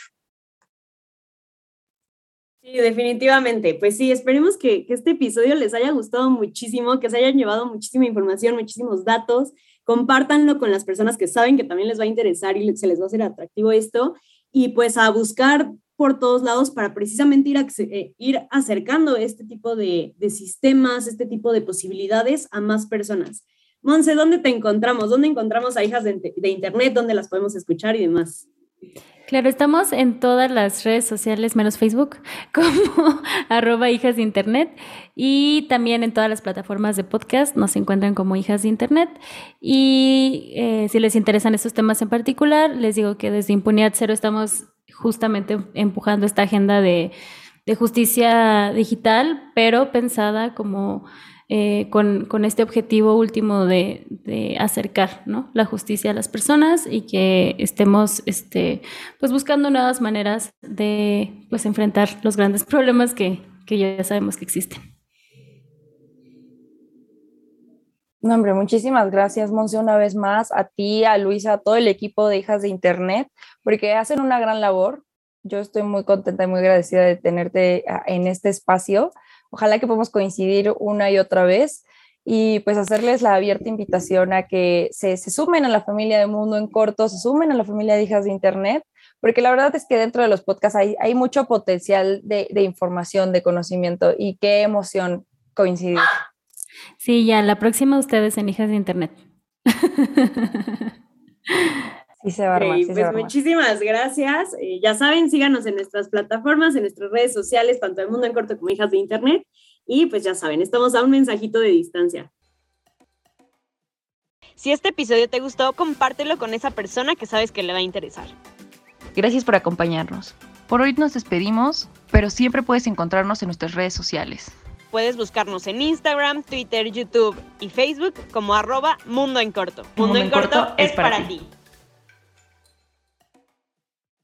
Sí, definitivamente. Pues sí, esperemos que, que, este episodio les haya gustado muchísimo, que se hayan llevado muchísima información, muchísimos datos. Compártanlo con las personas que saben que también les va a interesar y se les va a hacer atractivo esto. Y pues a buscar por todos lados para precisamente ir, eh, acercando este tipo de, sistemas, este tipo de posibilidades a más personas. Monse, ¿dónde te encontramos? ¿Dónde encontramos a hijas de, Internet? ¿Dónde las podemos escuchar y demás? Claro, estamos en todas las redes sociales, menos Facebook, como arroba hijas de Internet. Y también en todas las plataformas de podcast nos encuentran como hijas de Internet. Y eh, si les interesan estos temas en particular, les digo que desde Impunidad Cero estamos justamente empujando esta agenda de, justicia digital, pero pensada como eh, con, este objetivo último de, acercar la justicia a las personas y que estemos este, pues buscando nuevas maneras de pues, enfrentar los grandes problemas que, que ya sabemos que existen. No, hombre, muchísimas gracias, Monse, una vez más, a ti, a Luisa, a todo el equipo de Hijas de Internet, porque hacen una gran labor. Yo estoy muy contenta y muy agradecida de tenerte en este espacio. Ojalá que podamos coincidir una y otra vez y pues hacerles la abierta invitación a que se, sumen a la familia de Mundo en Corto, se sumen a la familia de Hijas de Internet, porque la verdad es que dentro de los podcasts hay, hay mucho potencial de, de información, de conocimiento y qué emoción coincidir. Sí, ya, la próxima ustedes en Hijas de Internet. Sí se va a armar, pues muchísimas gracias. Eh, ya saben, síganos en nuestras plataformas, en nuestras redes sociales, tanto el mundo en corto como Hijas de Internet. Y pues ya saben, estamos a un mensajito de distancia. Si este episodio te gustó, compártelo con esa persona que sabes que le va a interesar. Gracias por acompañarnos. Por hoy nos despedimos, pero siempre puedes encontrarnos en nuestras redes sociales. Puedes buscarnos en Instagram, Twitter, YouTube y Facebook como arroba Mundo en Corto. Mundo, en Corto, es para ti.